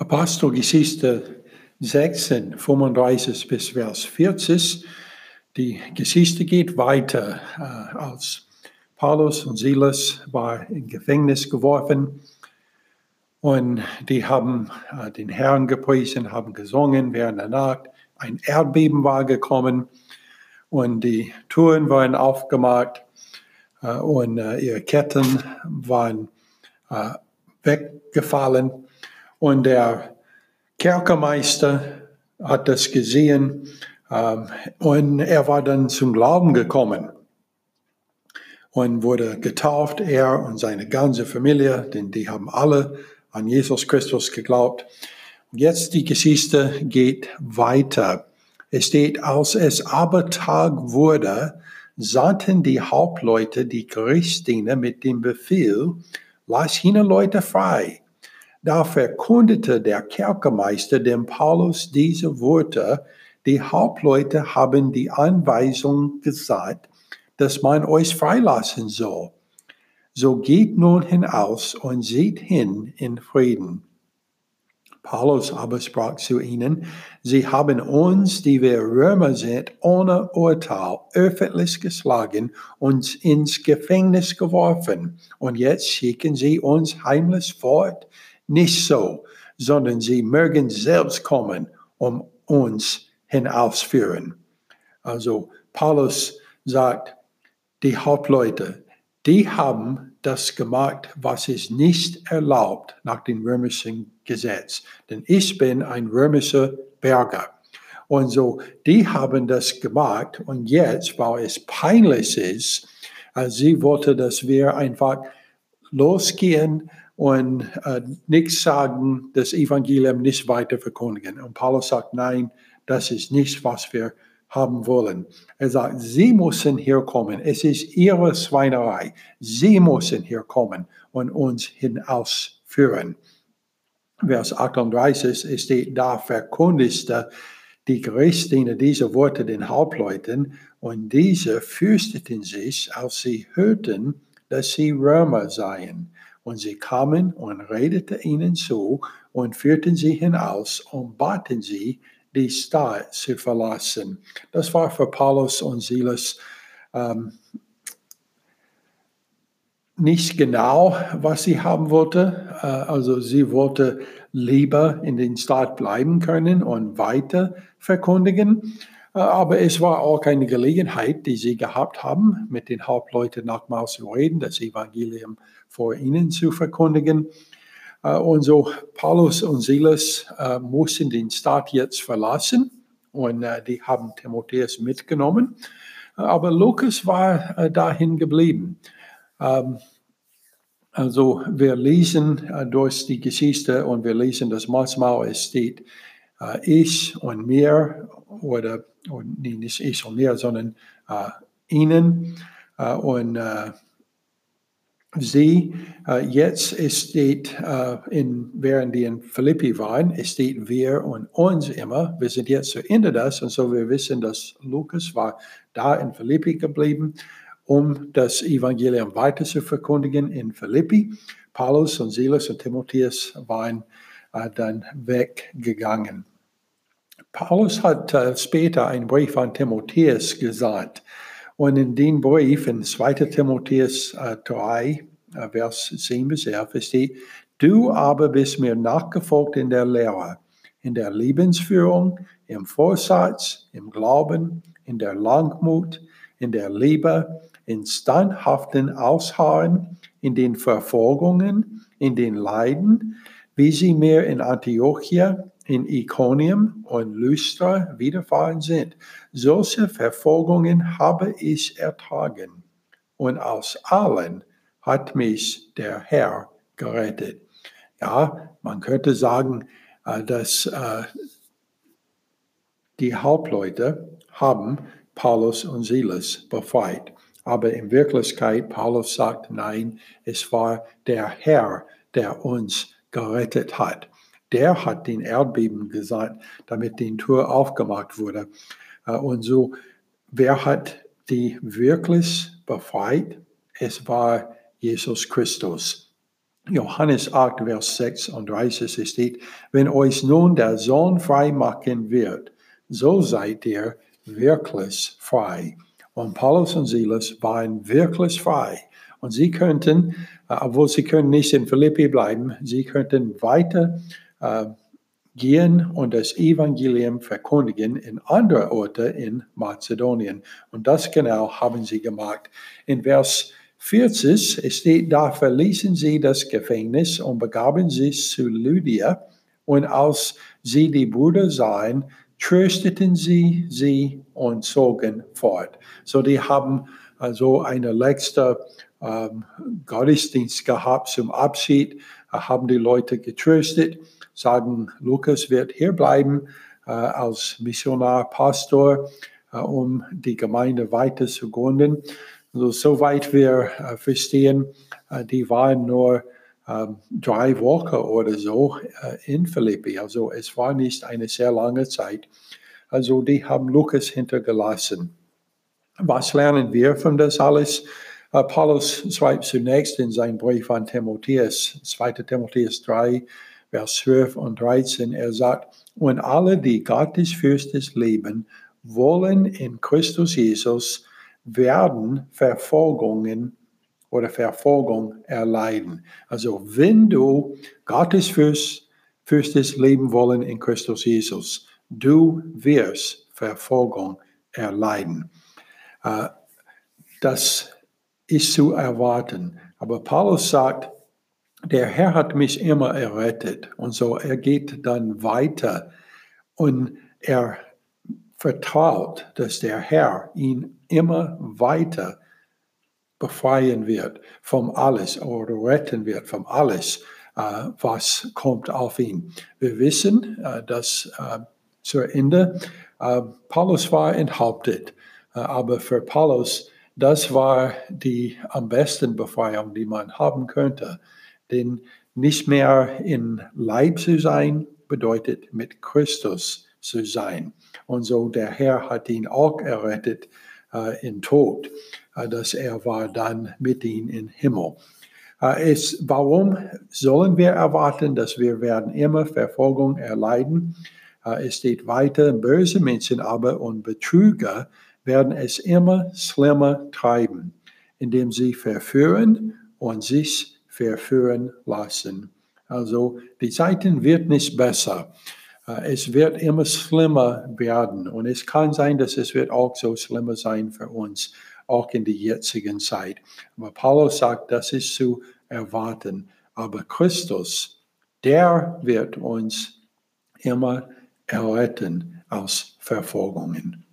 Apostelgeschichte 16, 35 bis Vers 40. Die Geschichte geht weiter. Äh, als Paulus und Silas war in Gefängnis geworfen und die haben äh, den Herrn gepriesen, haben gesungen während der Nacht. Ein Erdbeben war gekommen und die Türen waren aufgemacht äh, und ihre Ketten waren weggefallen. Und der Kerkermeister hat das gesehen ähm, und er war dann zum Glauben gekommen und wurde getauft, er und seine ganze Familie, denn die haben alle an Jesus Christus geglaubt. Jetzt die Geschichte geht weiter. Es steht, als es aber Tag wurde, sandten die Hauptleute die Gerichtsdiener mit dem Befehl, lass jene Leute frei. Da verkundete der Kerkermeister dem Paulus diese Worte, die Hauptleute haben die Anweisung gesagt, dass man euch freilassen soll. So geht nun hinaus und seht hin in Frieden. Paulus aber sprach zu ihnen, sie haben uns, die wir Römer sind, ohne Urteil öffentlich geschlagen und ins Gefängnis geworfen. Und jetzt schicken sie uns heimlich fort nicht so, sondern sie mögen selbst kommen, um uns hinausführen. Also Paulus sagt, die Hauptleute, die haben das gemacht, was ist nicht erlaubt nach dem römischen Gesetz. Denn ich bin ein römischer Bürger. Und so, die haben das gemacht. Und jetzt, weil es peinlich ist, also sie wollte, dass wir einfach losgehen und äh, nichts sagen, das Evangelium nicht weiter verkündigen. Und Paulus sagt, nein, das ist nicht, was wir haben wollen. Er sagt, sie müssen hier kommen. Es ist ihre Schweinerei. Sie müssen hier kommen und uns hinausführen. Vers 38 steht, da verkündigte die Gerichtsdiener diese Worte den Hauptleuten und diese fürchteten sich, als sie hörten, dass sie Römer seien. Und sie kamen und redeten ihnen zu und führten sie hinaus und baten sie, die Stadt zu verlassen. Das war für Paulus und Silas ähm, nicht genau, was sie haben wollte. Äh, also sie wollte lieber in den Staat bleiben können und weiter verkündigen. Äh, aber es war auch keine Gelegenheit, die sie gehabt haben, mit den Hauptleuten nochmals zu reden, das Evangelium vor ihnen zu verkündigen. Äh, und so Paulus und Silas äh, mussten den Staat jetzt verlassen und die haben Timotheus mitgenommen. Aber Lukas war dahin geblieben. Ähm, also wir lesen durch die Geschichte und wir lesen das manchmal, es steht ich und mir oder und nicht ich und mir, sondern äh, ihnen äh, und äh, sie. Äh, jetzt steht, äh, in, während die in Philippi waren, es steht wir und uns immer. Wir sind jetzt zu Ende das und so wir wissen, dass Lukas war da in Philippi geblieben, um das Evangelium weiter zu verkündigen in Philippi. Paulus und Silas und Timotheus waren äh, dann weggegangen. Paulus hat äh, später einen Brief an Timotheus gesagt. Und in dem Brief, in 2. Timotheus äh, 3, äh, Vers 7 bis 11, steht, Du aber bist mir nachgefolgt in der Lehre, in der Lebensführung, im Vorsatz, im Glauben, in der Langmut, in der Liebe, in standhaften Ausharren, in den Verfolgungen, in den Leiden, wie sie mir in Antiochia, in Iconium und Lystra widerfahren sind. Solche Verfolgungen habe ich ertragen. Und aus allen hat mich der Herr gerettet. Ja, man könnte sagen, äh, dass äh, die Hauptleute haben Paulus und Silas befreit. Aber in Wirklichkeit, Paulus sagt, nein, es war der Herr, der uns gerettet hat. Der hat den Erdbeben gesagt, damit die Tür aufgemacht wurde. Äh, und so, wer hat die wirklich befreit? Es war Jesus Christus. Johannes 8, Vers 36 steht, wenn euch nun der Sohn frei machen wird, so seid ihr wirklich frei. Und Paulus und Silas waren wirklich frei. Und sie könnten, äh, obwohl sie können nicht in Philippi bleiben, sie könnten weiter äh, gehen und das Evangelium verkündigen in andere Orte in Mazedonien. Und das genau haben sie gemacht. In Vers 40 steht, da verließen sie das Gefängnis und begaben sich zu Lydia. Und als sie die Brüder sahen, trösteten sie sie und zogen fort. So die haben also eine letzte ähm, Gottesdienst gehabt zum Abschied, haben die Leute getröstet, sagen, Lukas wird hier bleiben äh, als Missionar, Pastor, äh, um die Gemeinde weiter zu gründen. Also, soweit wir äh, verstehen, die waren nur ähm, drei Wochen oder so in Philippi. Also es war nicht eine sehr lange Zeit. Also die haben Lukas hintergelassen. Was lernen wir von das alles? Uh, Paulus schreibt zunächst in seinem Brief an Timotheus, 2. Timotheus 3, Vers 12 und 13, er sagt, und alle, die Gottesfürstes leben, wollen in Christus Jesus werden Verfolgungen oder Verfolgung erleiden. Also wenn du Gottes Fürst, Fürstes leben wollen in Christus Jesus, du wirst Verfolgung erleiden. Äh, das ist zu erwarten. Aber Paulus sagt, der Herr hat mich immer errettet. Und so, er geht dann weiter und er vertraut, dass der Herr ihn immer weiter befreien wird vom alles oder retten wird vom alles, äh, was kommt auf ihn. Wir wissen, äh, dass äh, zu Ende Paulus war enthauptet, aber für Paulus das war die am besten Befreiung, die man haben könnte. Denn nicht mehr in Leib zu sein, bedeutet mit Christus zu sein. Und so der Herr hat ihn auch errettet äh, in Tod, äh, dass er war dann mit ihm im Himmel. Äh, es, warum sollen wir erwarten, dass wir werden immer Verfolgung erleiden? Äh, es steht weiter, böse Menschen aber und Betrüger werden es immer schlimmer treiben, indem sie verführen und sich verführen lassen. Also die Zeiten wird nicht besser. Äh, es wird immer schlimmer werden und es kann sein, dass es wird auch so schlimmer sein für uns, auch in der jetzigen Zeit. Aber Paulus sagt, das ist zu erwarten. Aber Christus, der wird uns immer erretten aus Verfolgungen.